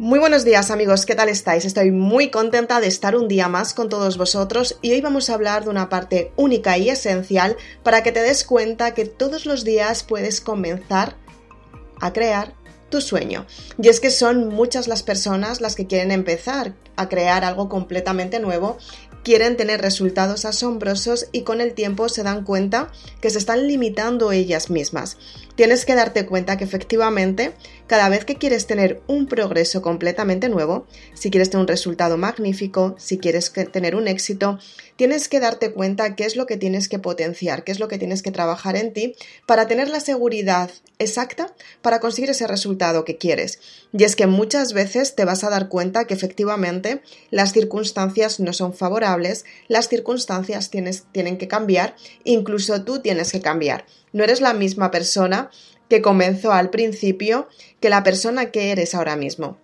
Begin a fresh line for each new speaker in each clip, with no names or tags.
Muy buenos días amigos, ¿qué tal estáis? Estoy muy contenta de estar un día más con todos vosotros y hoy vamos a hablar de una parte única y esencial para que te des cuenta que todos los días puedes comenzar a crear tu sueño. Y es que son muchas las personas las que quieren empezar a crear algo completamente nuevo quieren tener resultados asombrosos y con el tiempo se dan cuenta que se están limitando ellas mismas. Tienes que darte cuenta que efectivamente cada vez que quieres tener un progreso completamente nuevo, si quieres tener un resultado magnífico, si quieres tener un éxito, tienes que darte cuenta qué es lo que tienes que potenciar, qué es lo que tienes que trabajar en ti para tener la seguridad exacta para conseguir ese resultado que quieres. Y es que muchas veces te vas a dar cuenta que efectivamente las circunstancias no son favorables, las circunstancias tienes, tienen que cambiar, incluso tú tienes que cambiar. No eres la misma persona que comenzó al principio que la persona que eres ahora mismo.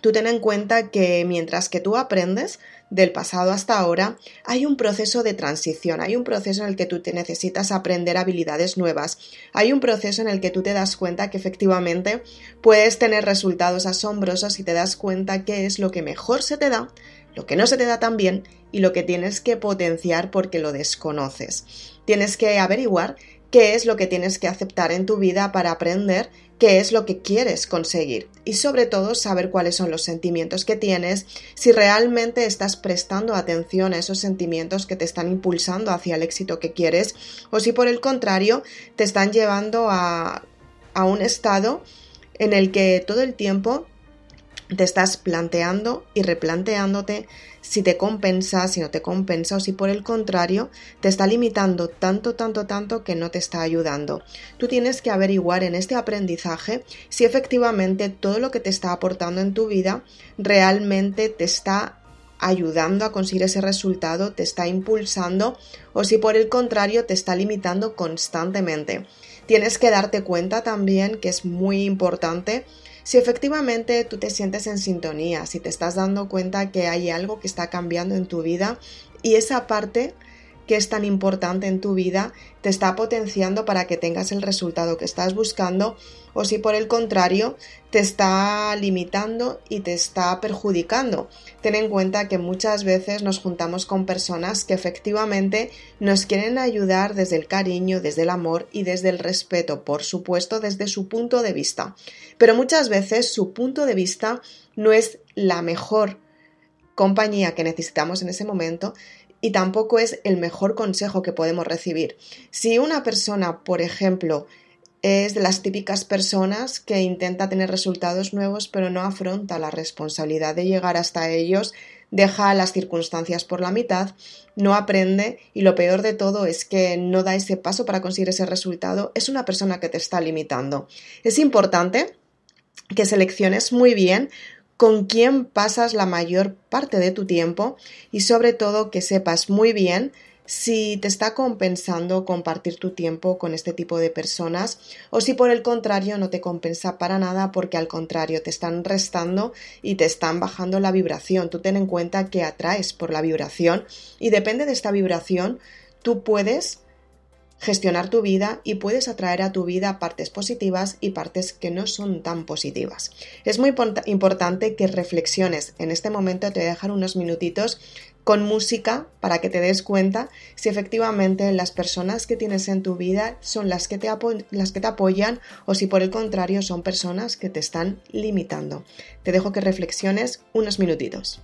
Tú ten en cuenta que mientras que tú aprendes del pasado hasta ahora, hay un proceso de transición, hay un proceso en el que tú te necesitas aprender habilidades nuevas, hay un proceso en el que tú te das cuenta que efectivamente puedes tener resultados asombrosos y te das cuenta qué es lo que mejor se te da, lo que no se te da tan bien y lo que tienes que potenciar porque lo desconoces. Tienes que averiguar qué es lo que tienes que aceptar en tu vida para aprender qué es lo que quieres conseguir. Y sobre todo saber cuáles son los sentimientos que tienes, si realmente estás prestando atención a esos sentimientos que te están impulsando hacia el éxito que quieres o si por el contrario te están llevando a, a un estado en el que todo el tiempo te estás planteando y replanteándote si te compensa, si no te compensa o si por el contrario te está limitando tanto, tanto, tanto que no te está ayudando. Tú tienes que averiguar en este aprendizaje si efectivamente todo lo que te está aportando en tu vida realmente te está ayudando a conseguir ese resultado, te está impulsando o si por el contrario te está limitando constantemente. Tienes que darte cuenta también que es muy importante si efectivamente tú te sientes en sintonía, si te estás dando cuenta que hay algo que está cambiando en tu vida y esa parte que es tan importante en tu vida te está potenciando para que tengas el resultado que estás buscando o si por el contrario te está limitando y te está perjudicando. Ten en cuenta que muchas veces nos juntamos con personas que efectivamente nos quieren ayudar desde el cariño, desde el amor y desde el respeto, por supuesto desde su punto de vista. Pero muchas veces su punto de vista no es la mejor compañía que necesitamos en ese momento y tampoco es el mejor consejo que podemos recibir. Si una persona, por ejemplo, es de las típicas personas que intenta tener resultados nuevos pero no afronta la responsabilidad de llegar hasta ellos, deja las circunstancias por la mitad, no aprende y lo peor de todo es que no da ese paso para conseguir ese resultado, es una persona que te está limitando. Es importante que selecciones muy bien con quién pasas la mayor parte de tu tiempo y sobre todo que sepas muy bien si te está compensando compartir tu tiempo con este tipo de personas o si por el contrario no te compensa para nada porque al contrario te están restando y te están bajando la vibración. Tú ten en cuenta que atraes por la vibración y depende de esta vibración tú puedes gestionar tu vida y puedes atraer a tu vida partes positivas y partes que no son tan positivas. Es muy importante que reflexiones. En este momento te voy a dejar unos minutitos con música para que te des cuenta si efectivamente las personas que tienes en tu vida son las que te, las que te apoyan o si por el contrario son personas que te están limitando. Te dejo que reflexiones unos minutitos.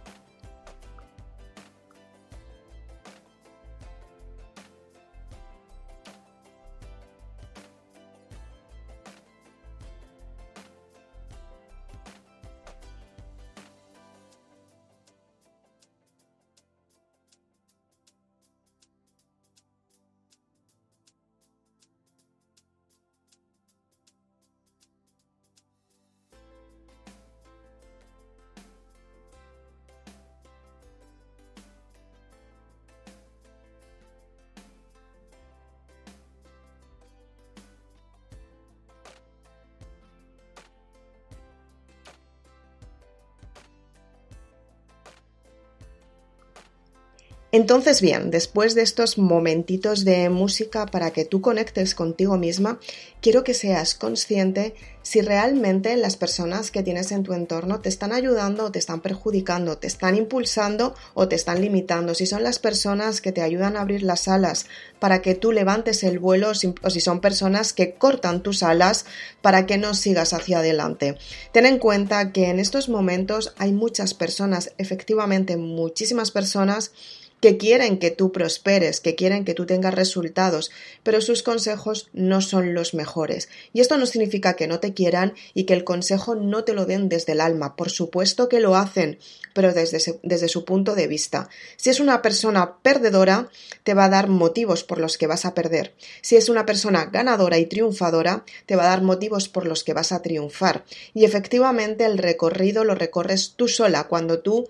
Entonces, bien, después de estos momentitos de música para que tú conectes contigo misma, quiero que seas consciente si realmente las personas que tienes en tu entorno te están ayudando te están perjudicando, te están impulsando o te están limitando, si son las personas que te ayudan a abrir las alas para que tú levantes el vuelo o si son personas que cortan tus alas para que no sigas hacia adelante. Ten en cuenta que en estos momentos hay muchas personas, efectivamente muchísimas personas, que quieren que tú prosperes, que quieren que tú tengas resultados, pero sus consejos no son los mejores. Y esto no significa que no te quieran y que el consejo no te lo den desde el alma. Por supuesto que lo hacen, pero desde, desde su punto de vista. Si es una persona perdedora, te va a dar motivos por los que vas a perder. Si es una persona ganadora y triunfadora, te va a dar motivos por los que vas a triunfar. Y efectivamente el recorrido lo recorres tú sola cuando tú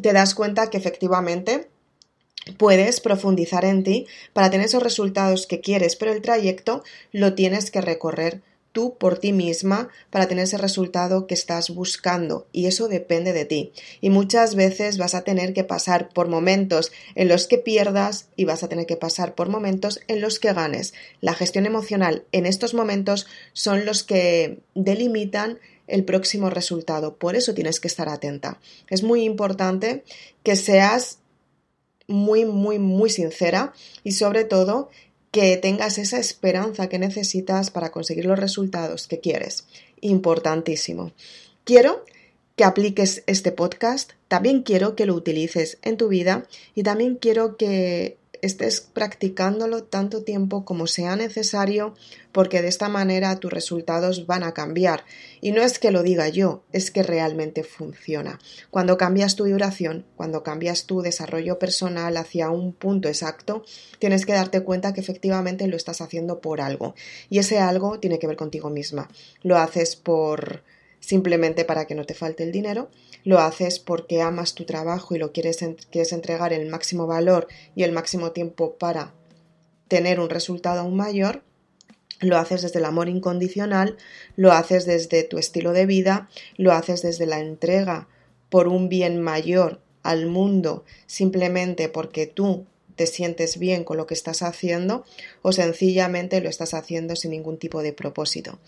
te das cuenta que efectivamente puedes profundizar en ti para tener esos resultados que quieres, pero el trayecto lo tienes que recorrer tú por ti misma para tener ese resultado que estás buscando y eso depende de ti. Y muchas veces vas a tener que pasar por momentos en los que pierdas y vas a tener que pasar por momentos en los que ganes. La gestión emocional en estos momentos son los que delimitan el próximo resultado. Por eso tienes que estar atenta. Es muy importante que seas muy, muy, muy sincera y sobre todo que tengas esa esperanza que necesitas para conseguir los resultados que quieres. Importantísimo. Quiero que apliques este podcast, también quiero que lo utilices en tu vida y también quiero que estés practicándolo tanto tiempo como sea necesario porque de esta manera tus resultados van a cambiar. Y no es que lo diga yo, es que realmente funciona. Cuando cambias tu vibración, cuando cambias tu desarrollo personal hacia un punto exacto, tienes que darte cuenta que efectivamente lo estás haciendo por algo. Y ese algo tiene que ver contigo misma. Lo haces por simplemente para que no te falte el dinero, lo haces porque amas tu trabajo y lo quieres, quieres entregar el máximo valor y el máximo tiempo para tener un resultado aún mayor, lo haces desde el amor incondicional, lo haces desde tu estilo de vida, lo haces desde la entrega por un bien mayor al mundo simplemente porque tú te sientes bien con lo que estás haciendo o sencillamente lo estás haciendo sin ningún tipo de propósito.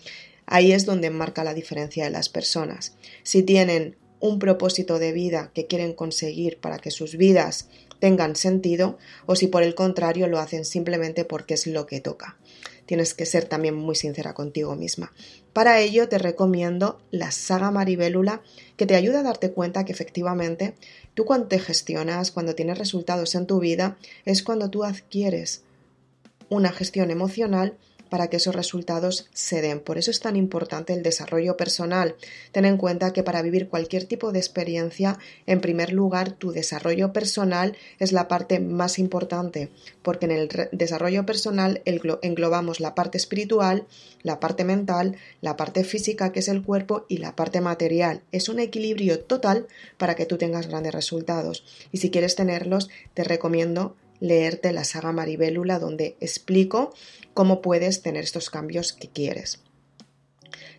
Ahí es donde marca la diferencia de las personas. Si tienen un propósito de vida que quieren conseguir para que sus vidas tengan sentido o si por el contrario lo hacen simplemente porque es lo que toca. Tienes que ser también muy sincera contigo misma. Para ello te recomiendo la saga Maribélula que te ayuda a darte cuenta que efectivamente tú cuando te gestionas, cuando tienes resultados en tu vida, es cuando tú adquieres una gestión emocional para que esos resultados se den. Por eso es tan importante el desarrollo personal. Ten en cuenta que para vivir cualquier tipo de experiencia, en primer lugar, tu desarrollo personal es la parte más importante, porque en el desarrollo personal englobamos la parte espiritual, la parte mental, la parte física, que es el cuerpo, y la parte material. Es un equilibrio total para que tú tengas grandes resultados. Y si quieres tenerlos, te recomiendo leerte la saga Maribélula donde explico cómo puedes tener estos cambios que quieres.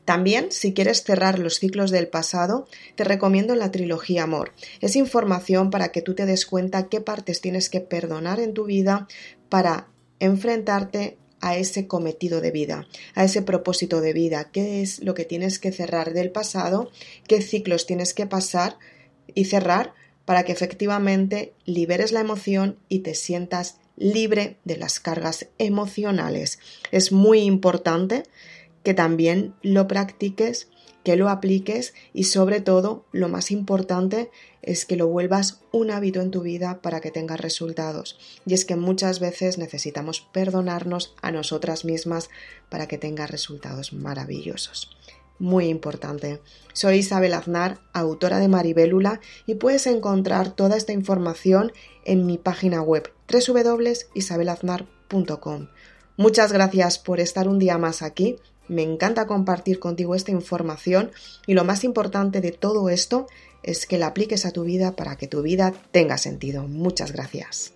También, si quieres cerrar los ciclos del pasado, te recomiendo la trilogía Amor. Es información para que tú te des cuenta qué partes tienes que perdonar en tu vida para enfrentarte a ese cometido de vida, a ese propósito de vida, qué es lo que tienes que cerrar del pasado, qué ciclos tienes que pasar y cerrar para que efectivamente liberes la emoción y te sientas libre de las cargas emocionales. Es muy importante que también lo practiques, que lo apliques y sobre todo lo más importante es que lo vuelvas un hábito en tu vida para que tengas resultados. Y es que muchas veces necesitamos perdonarnos a nosotras mismas para que tengas resultados maravillosos muy importante. Soy Isabel Aznar, autora de Maribélula, y puedes encontrar toda esta información en mi página web www.isabelaznar.com. Muchas gracias por estar un día más aquí. Me encanta compartir contigo esta información y lo más importante de todo esto es que la apliques a tu vida para que tu vida tenga sentido. Muchas gracias.